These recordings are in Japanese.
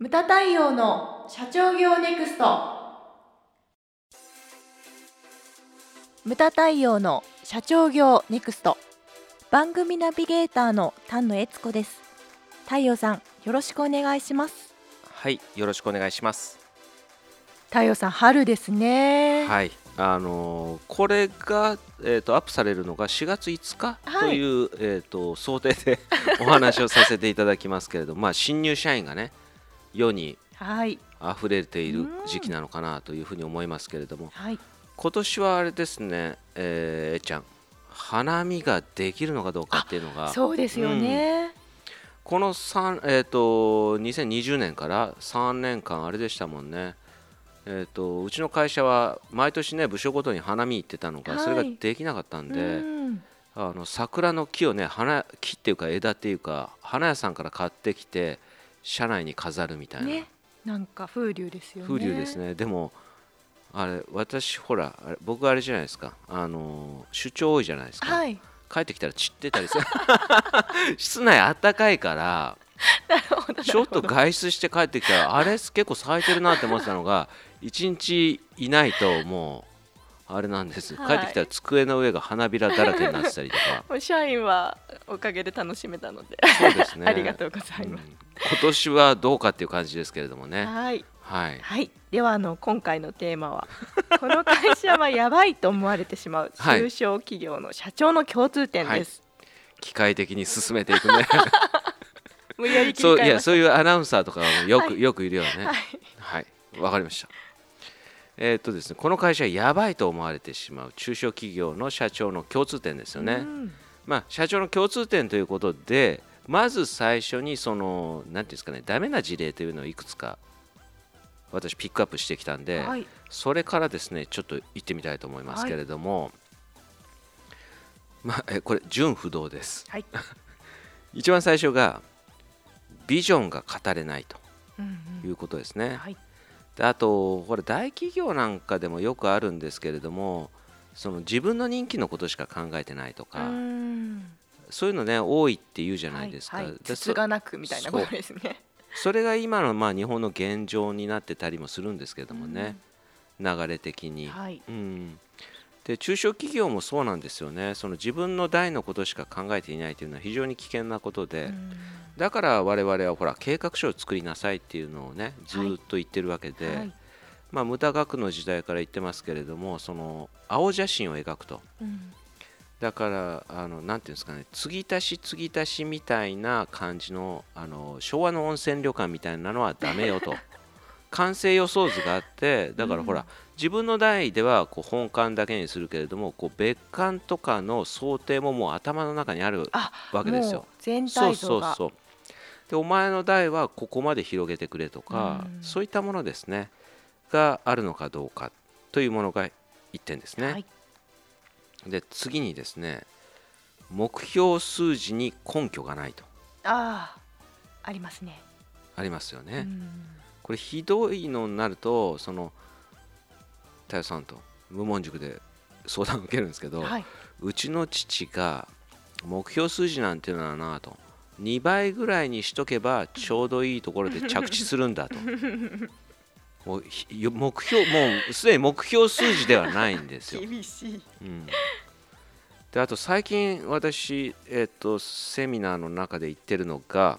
ムタ太陽の社長業ネクスト。ムタ太陽の社長業ネクスト。番組ナビゲーターの丹野悦子です。太陽さんよろしくお願いします。はい、よろしくお願いします。太陽さん春ですね。はい、あのーこれがえっ、とアップされるのが4月5日はい。という、えっ、と想定で お話をさせていただきますけれども、まあ新入社員がね世にはい。溢れているうん。時期なのかなというふうに思いますけれども、はい。今年はあれですね、えー、えっちゃん花見ができるのかどうかっていうのがそうですよね、この3、えー、と2020年から3年間あれでしたもんね、えー、とうちの会社は毎年ね部署ごとに花見行ってたのが、はい。それができなかったんで、うん。あの桜の木をね花木っていうか枝っていうか花屋さんから買ってきて車内に飾るみたいな、ね。なんか風流ですよね。風流ですね。でもあれ私ほら僕あれじゃないですか。あの出張多いじゃないですか、はい。帰ってきたら散ってたりする。室内あったかいから ちょっと外出して帰ってきたらあれ結構咲いてるなって思ってたのが一日いないともうあれなんです。帰はい。ってきたら机の上が花びらだらけになってたりとか。社員はおかげで楽しめたので。そうですね。ありがとうございます、うん今年はどうかっていう感じですけれどもね。はい。はい。はい、ではあの今回のテーマは この会社はやばいと思われてしまうはい。中小企業の社長の共通点です。機械的に進めていくね。無理やりそういやそういうアナウンサーとかもよく、はい。よくいるよね。た。はい、はい、わかりました。えーっとですね、この会社はやばいと思われてしまう中小企業の社長の共通点ですよね。うん。まあ、社長の共通点ということで、まず最初にその、なんていうんですかね、ダメな事例というのをいくつか私ピックアップしてきたんで、はい、それからですね、ちょっと行ってみたいと思いますけれども、まあ、えこれ、純不動です。はい、一番最初が、ビジョンが語れないとうんいうことですね。うん、はい、であとこれ大企業なんかでもよくあるんですけれどもその自分の人気のことしか考えてないとか、うんそういうのね多いって言うじゃないですか、はいはい、がなくみたいなことですね。そ それが今のまあ日本の現状になってたりもするんですけれどもね、流れ的に、はい、うん、で中小企業もそうなんですよね。その自分の代のことしか考えていないというのは非常に危険なことで、うん。だから我々はほら計画書を作りなさいっていうのをねずーっと言ってるわけで、はい。まあ、無駄学の時代から言ってますけれどもその青写真を描くと。うんだからあのなんていうんですかね継ぎ足し継ぎ足しみたいな感じのあの昭和の温泉旅館みたいなのはダメよと。完成予想図があってだからほら、うん自分の代ではこう本館だけにするけれどもこう別館とかの想定ももう頭の中にあるあわけですよ。全そう体像が。そうそうでお前の代はここまで広げてくれとか、うん。そういったものですねがあるのかどうかというものが1点ですね、はい、で次にですね目標数字に根拠がないと。ああありますね。ありますよね、うん。これひどいのになるとその太陽さんと無門塾で相談を受けるんですけど、はい、うちの父が目標数字なんていうのはなと。2倍ぐらいにしとけばちょうどいいところで着地するんだと もうひ目標もうすでに目標数字ではないんですよ、厳しい。うん、であと最近私、えっとセミナーの中で言ってるのが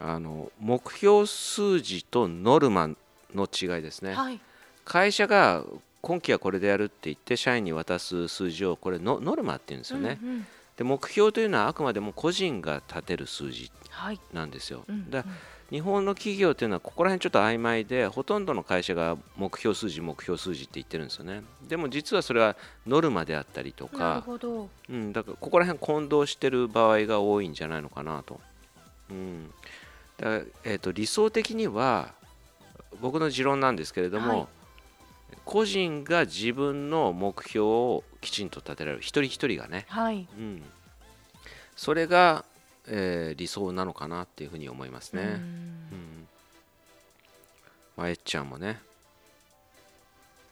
あの目標数字とノルマの違いですね、はい、会社が今期はこれでやるって言って社員に渡す数字をこれノノルマって言うんですよね、うんうん。で目標というのはあくまでも個人が立てる数字はい、なんですよ、うんだ日本の企業というのはここら辺ちょっと曖昧でほとんどの会社が目標数字目標数字って言ってるんですよね。でも実はそれはノルマであったりとなるか、ほど。うん、だからここら辺混同してる場合が多いんじゃないのかなと,、うん。だからえー、と理想的には僕の持論なんですけれども、はい。個人が自分の目標をきちんと立てられる。一人一人がね、はい。うん、それが、えー理想なのかなっていうふうに思いますね。うん。うん。まあ、えっちゃんもね、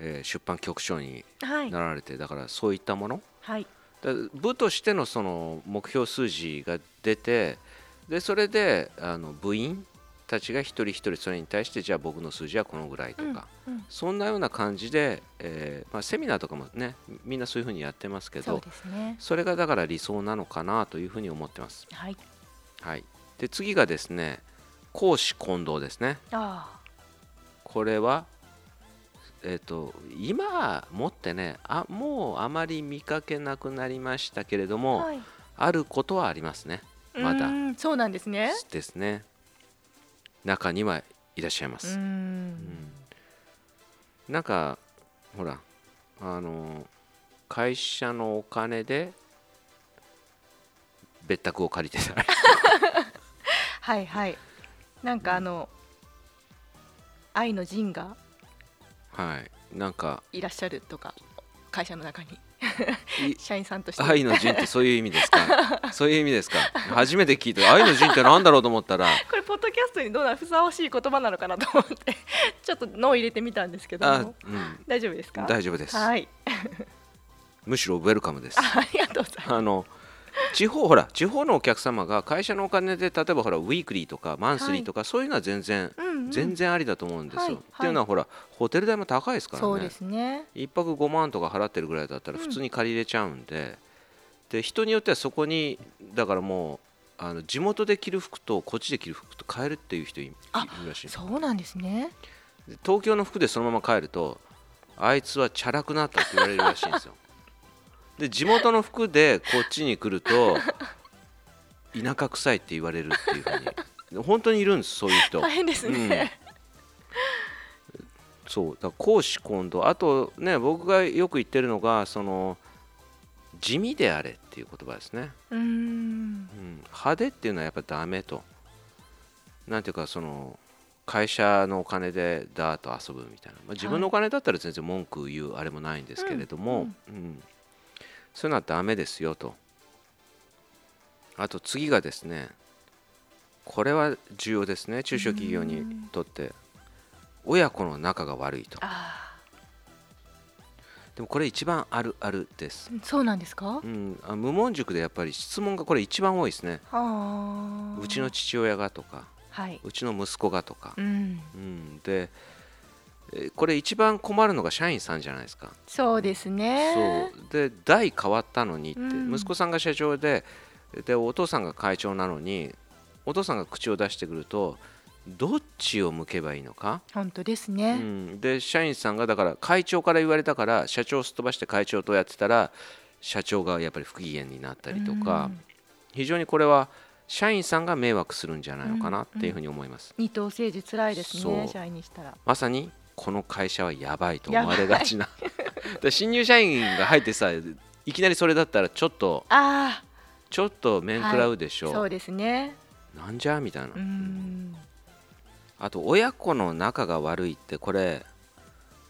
えー出版局長にはいなられてだからそういったもの？はい。だ部としてのその目標数字が出てでそれであの部員？たちが一人一人それに対してじゃあ僕の数字はこのぐらいとか、うんうん。そんなような感じで、えーまあ、セミナーとかもねみんなそういうふうにやってますけどですね。それがだから理想なのかなというふうに思ってます。はい。はい、で次がですね公私混同ですね。あこれは、えー、と今もってねあもうあまり見かけなくなりましたけれどあも、はい。あることはありますね。まだ。そうなんですね。ですね中にはいらっしゃいます、ん。なんかほらあの会社のお金で別宅を借りてたりはいはい。なんかあの愛の陣がはい。なんかいらっしゃるとか会社の中に。い社員さんとして。愛の陣ってそういう意味ですか？そういう意味ですか？初めて聞いて愛の陣って何だろうと思ったら。これポッドキャストにどうなふさわしい言葉なのかなと思ってちょっと脳を入れてみたんですけどうん、大丈夫ですか？大丈夫です。はい。むしろウェルカムです。あありがとうございます。あの地方ほら地方のお客様が会社のお金で例えばほらウィークリーとかマンスリーとか、そういうのは全然、うんうん。全然ありだと思うんですよ。はい。っていうのはほらホテル代も高いですからね。そうですね。一泊5万とか払ってるぐらいだったらうん。普通に借りれちゃうんで、で人によってはそこにだからもうあの地元で着る服とこっちで着る服と変えるっていう人いいるあらしいそうなんですね。で東京の服でそのまま帰るとあいつはチャラくなったって言われるらしいんですよで地元の服でこっちに来ると田舎臭いって言われるっていうふうに。本当にいるんですそういう人。大変ですね、そうだから公私混同あとね僕がよく言ってるのがその地味であれっていう言葉ですね、うーん。うん、派手っていうのはやっぱダメと。なんていうかその会社のお金でダーッと遊ぶみたいな、まあ、自分のお金だったら全然文句言うあれもないんですけれども、うんそういうのはダメですよと。あと次がですねこれは重要ですね中小企業にとって。親子の仲が悪いと。あでもこれ一番あるあるです、ーそうなんですか？うん、あ無門塾でやっぱり質問がこれ一番多いですね。はあうちの父親がとかはい。うちの息子がとか。う、ん。うん、でえこれ一番困るのが社員さんじゃないですか、そうですね。そう。で代変わったのにって、うん。息子さんが社長ででお父さんが会長なのにお父さんが口を出してくるとどっちを向けばいいのか、本当ですうね、ん、で社員さんがだから会長から言われたから社長をすっ飛ばして会長とやってたら社長がやっぱり不機嫌になったりとか、非常にこれは社員さんが迷惑するんじゃないのかなっていうふうに思います、二等政治つらいですね社員にしたら。まさにこの会社はやばいと思われがちな。で新入社員が入ってさいきなりそれだったらちょっとあちょっと面食らうでしょ。う、あそうですね。なんじゃみたいな、うん。あと親子の仲が悪いってこれ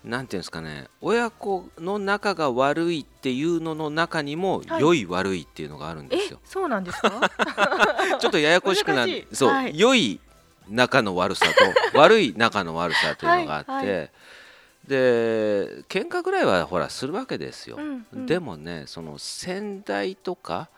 なんていうんですかね。親子の仲が悪いっていうのの中にもはい。良い悪いっていうのがあるんでえすよ、そうなんですか？ちょっとややこしくな 難しい。そう、はい。良い仲の悪さと 悪い仲の悪さというのがあって、はいはで喧嘩ぐらいはほらするわけですよ、うんうん。でもねその先代とか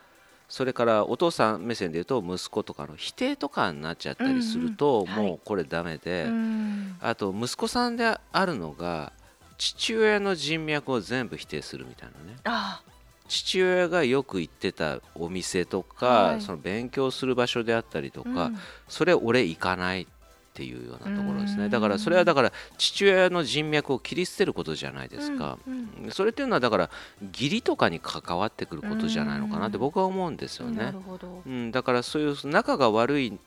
それからお父さん目線で言うと息子とかの否定とかになっちゃったりすると、うんうんはい。もうこれダメで、うん。あと息子さんであるのが父親の人脈を全部否定するみたいなね。あ父親がよく行ってたお店とか、はい。その勉強する場所であったりとか、うん。それ俺行かないっていうようなところですうん。ねだからそれはだから父親の人脈を切り捨てることじゃないですか、うんうん。それっていうのはだから義理とかに関わってくることじゃないのかなって僕は思うんですよね。なる、ほど。うん、だからそういう仲が悪い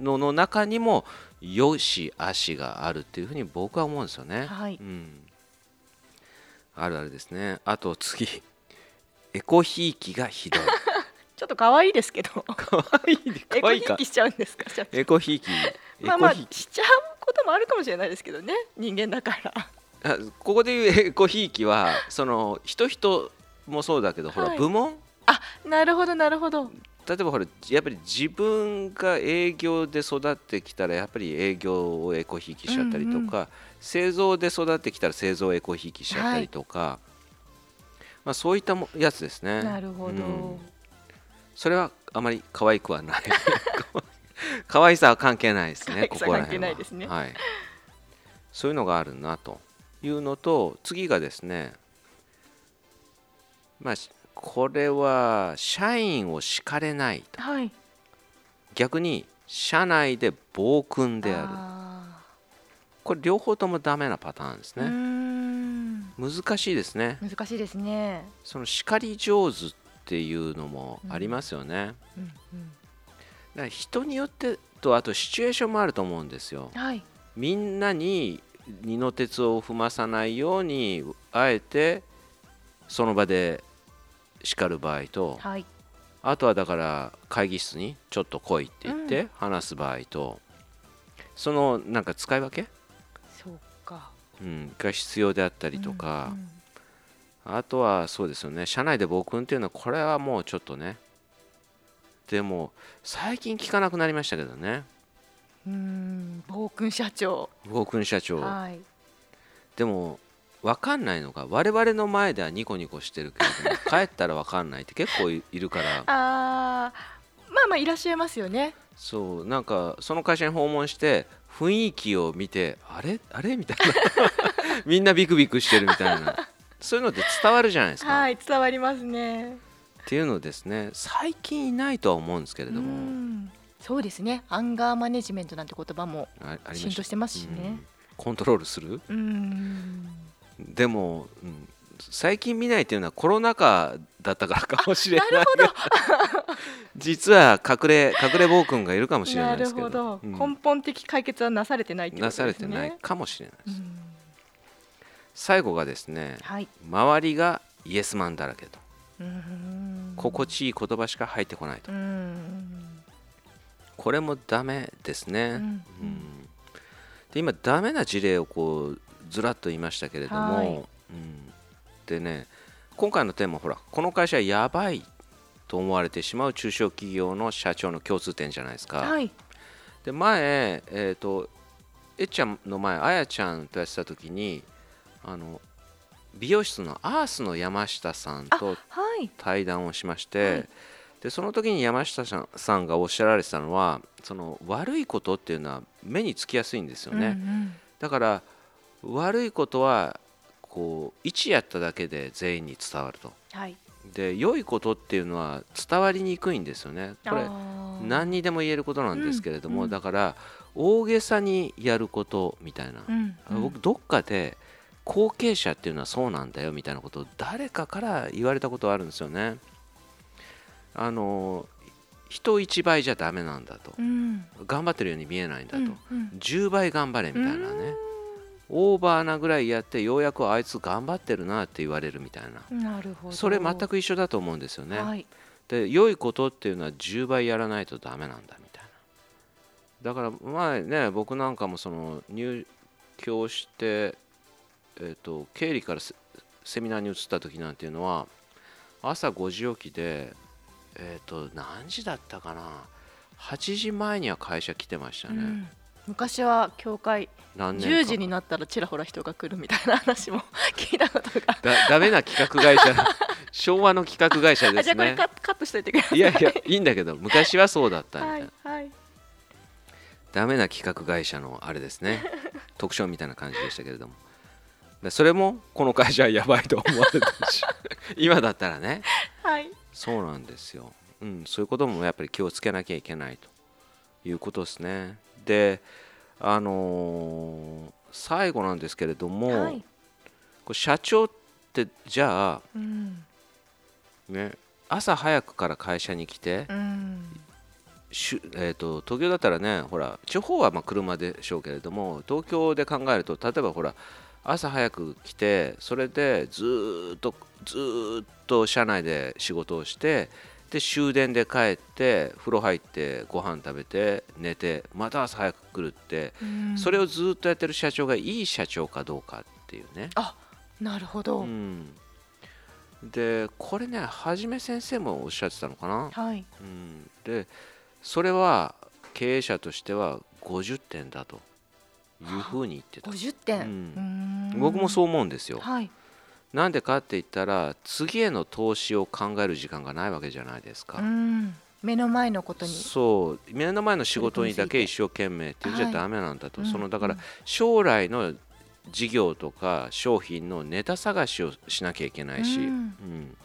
のの中にも良し悪しがあるっていうふうに僕は思うんですよね、はい。うん、あるあるですね。あと次エコひいきがひどい。ちょっと可愛いですけど。かわいいね エコひいきしちゃうんですか？エコひいきまあまあしちゃうこともあるかもしれないですけどね。人間だから。あここでいうエコひいきはその人人もそうだけど、ほらはい。部門？あなるほどなるほど。例えばほらやっぱり自分が営業で育ってきたらやっぱり営業をエコひいきしちゃったりとか、うん製造で育ってきたら製造をエコひいきしちゃったりとか、まあ、そういったもやつですね。なるほど、うん。それはあまり可愛くはない。可愛さは関係ないですねここら辺は関係ないですね。は。い、そういうのがあるなというのと次がですねまあこれは社員を叱れないと。はい。逆に社内で暴君である。あこれ両方ともダメなパターンですね。ん難しいですね。難しいですね。その叱り上手っていうのもありますよね、うん。うんだから人によってとあとシチュエーションもあると思うんですよ。はい。みんなに二の鉄を踏まさないようにあえてその場で叱る場合とはい。あとはだから会議室にちょっと来いって言っうて話す場合とそのなんか使い分け、うん、が必要であったりとかうんあとはそうですよね社内で暴君っていうのはこれはもうちょっとねでも最近聞かなくなりましたけどね。うんうん暴君社長。暴君社長。はい。でも分かんないのが我々の前ではニコニコしてるけれども 帰ったら分かんないって結構いいるから。あーまあまあいらっしゃいますよね。そうなんかその会社に訪問して雰囲気を見てあれ？あれ？みたいな。みんなビクビクしてるみたいな。そういうのって伝わるじゃないですか、はい伝わりますね。っていうのですね。最近いないとは思うんですけれどうもん。そうですね。アンガーマネジメントなんて言葉も浸透してますしうねん。コントロールする？うん。でも、うん。最近見ないっていうのはコロナ禍だったからかもしれないなるほど。実は隠れ隠れ暴君がいるかもしれなないですけど。るほど、うん。根本的解決はなされてないってことなですね。されてないかもしれないです、うん最後がですねはい。周りがイエスマンだらけと。うん。心地いい言葉しか入ってこないと。うん。これもダメですね、うん。うん。で今ダメな事例をこうずらっと言いましたけれども、はい。うん、でね今回のテーマほらこの会社やばいと思われてしまう中小企業の社長の共通点じゃないですか、はい。で前えっ、とえっちゃんの前あやちゃんとやってた時にあの美容室のアースの山下さんとはい。対談をしまして、はい。でその時に山下さんがおっしゃられてたのはその悪いことっていうのは目につきやすいんですよね、うん。だから悪いことはこう一やっただけで全員に伝わると。うんはい。で良いことっていうのは伝わりにくいんですよね。これ何にでも言えることなんですけれども、うんうん。だから大げさにやることみたいな、うんうん。僕どっかで後継者っていうのはそうなんだよみたいなことを誰かから言われたことがあるんですよね。あの人一倍じゃダメなんだと。うん。頑張ってるように見えないんだと、うんうん。10倍頑張れみたいなねオーバーなぐらいやってようやくあいつ頑張ってるなって言われるみたいな。なるほど。それ全く一緒だと思うんですよね。はい。で良いことっていうのは10倍やらないとダメなんだみたいな。だから前ね僕なんかもその入居して、えー、と経理からセセミナーに移った時なんていうのは朝5時起きでえっ、と何時だったかな。8時前には会社来てましたね、うん昔は教会何年か。10時になったらちらほら人が来るみたいな話も 聞いたことが。だダメな企画会社。昭和の企画会社であじゃあこれすねカカットしといてください。いやいやいいんだけど昔はそうだったみたいな、はいはい。ダメな企画会社のあれですね。特徴みたいな感じでしたけれども。でそれもこの会社はやばいと思われてるし。今だったらね。はい。そうなんですよ、うん、そういうこともやっぱり気をつけなきゃいけないということですねであのー最後なんですけれども、はい。これ社長ってじゃあうん。ね朝早くから会社に来て、うん。しゅえー、と東京だったらねほら地方はまあ車でしょうけれども東京で考えると例えばほら朝早く来てそれでずーっとずーっと車内で仕事をしてで終電で帰って風呂入ってご飯食べて寝てまた朝早く来るって、うん。それをずーっとやってる社長がいい社長かどうかっていうね。あなるほど、うん、でこれねはじめ先生もおっしゃってたのかな。はい。うん、でそれは経営者としては50点だというふうに言ってた、50点、うん。僕もそう思うんですよ。はいなんでかって言ったら次への投資を考える時間がないわけじゃないですか、うん。目の前のことに。そう。目の前の仕事にだけ一生懸命っていうんじゃダメなんだと、はい、そのだから将来の事業とか商品のネタ探しをしなきゃいけないし、うん、うん、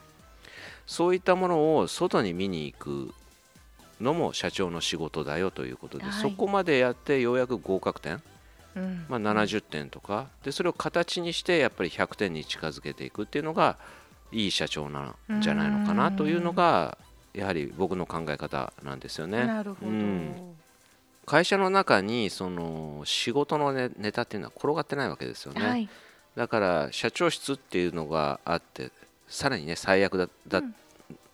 そういったものを外に見に行くのも社長の仕事だよということで、はい、そこまでやってようやく合格点、うん、まあ、70点とか。でそれを形にしてやっぱり100点に近づけていくっていうのがいい社長なんじゃないのかなというのがやはり僕の考え方なんですよね。なるほど、うん。会社の中にその仕事のネネタっていうのは転がってないわけですよね、はい、だから社長室っていうのがあってさらにね最悪だだ、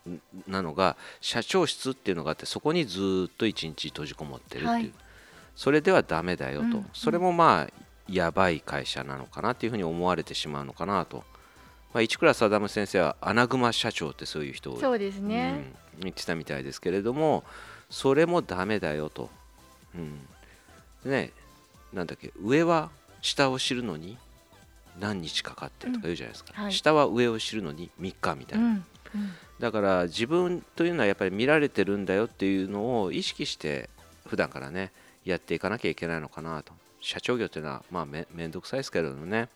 うん、なのが社長室っていうのがあってそこにずっと一日閉じこもってるっていう、はい、それではダメだよと、うん、それもまあやばい会社なのかなっていうふうに思われてしまうのかなと。まあ、市倉貞先生は穴熊社長ってそういう人をそうですね、うん、言ってたみたいですけれどもそれもダメだよと。うん、ねなんだっけ上は下を知るのに何日かかってとか言うじゃないですか、うんはい、下は上を知るのに3日みたいな、うん。うん、だから自分というのはやっぱり見られてるんだよっていうのを意識して普段からねやっていかなきゃいけないのかなと。社長業っていうのはまあめ面倒くさいですけれどもね。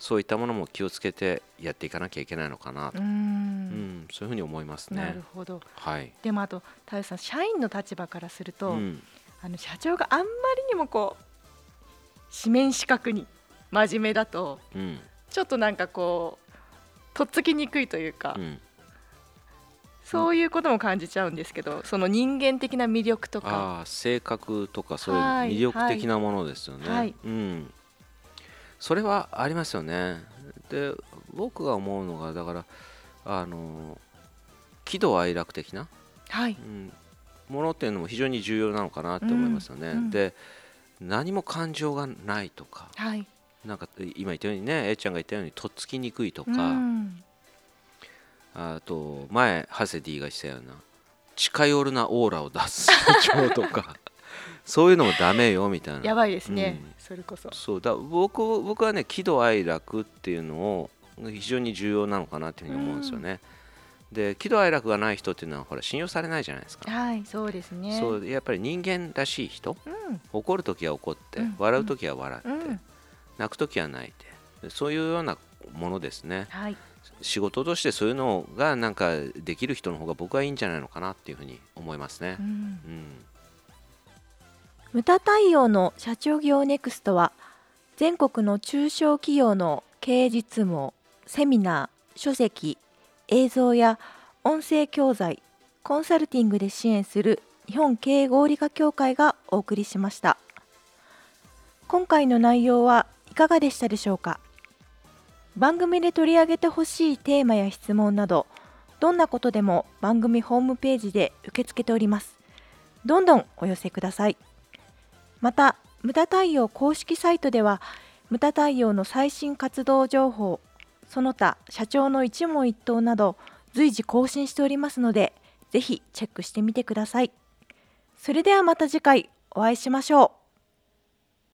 そういったものも気をつけてやっていかなきゃいけないのかなと。うん、そういうふうに思いますね。なるほど、はい、でもあと太陽さん社員の立場からすると、うん、あの社長があんまりにもこう紙面四角に真面目だと、うん、ちょっとなんかこうとっつきにくいというか、うん、そういうことも感じちゃうんですけどその人間的な魅力とか。性格とかそういう魅力的なものですよね、はいはい、うん、それはありますよね。で僕が思うのがだからあの喜怒哀楽的な、はい。うん、ものっていうのも非常に重要なのかなって思いますよね。うんうん、で何も感情がないとか、はい、なんか今言ったようにね A ちゃんが言ったようにとっつきにくいとか、うん、あと前ハセディが言ったような近寄るなオーラを出す。社長とかそういうのもダメよみたいな。やばいですね、うん、それこそ。そうだ僕僕はね喜怒哀楽っていうのを非常に重要なのかなっていうふうに思うんですよね、で喜怒哀楽がない人っていうのはほら信用されないじゃないですか。はいそうですね。そうやっぱり人間らしい人、うん、怒る時は怒って、うん、笑う時は笑って、うん、泣く時は泣いて。そういうようなものですね。はい仕事としてそういうのがなんかできる人の方が僕はいいんじゃないのかなっていうふうに思いますね。うん、無駄対応の社長業ネクストは全国の中小企業の経営実務セミナー書籍映像や音声教材コンサルティングで支援する日本経営合理化協会がお送りしました。今回の内容はいかがでしたでしょうか？番組で取り上げてほしいテーマや質問などどんなことでも番組ホームページで受け付けております。どんどんお寄せください。また無駄対応公式サイトでは無駄対応の最新活動情報その他社長の一問一答など随時更新しておりますのでぜひチェックしてみてください。それではまた次回お会いしましょう。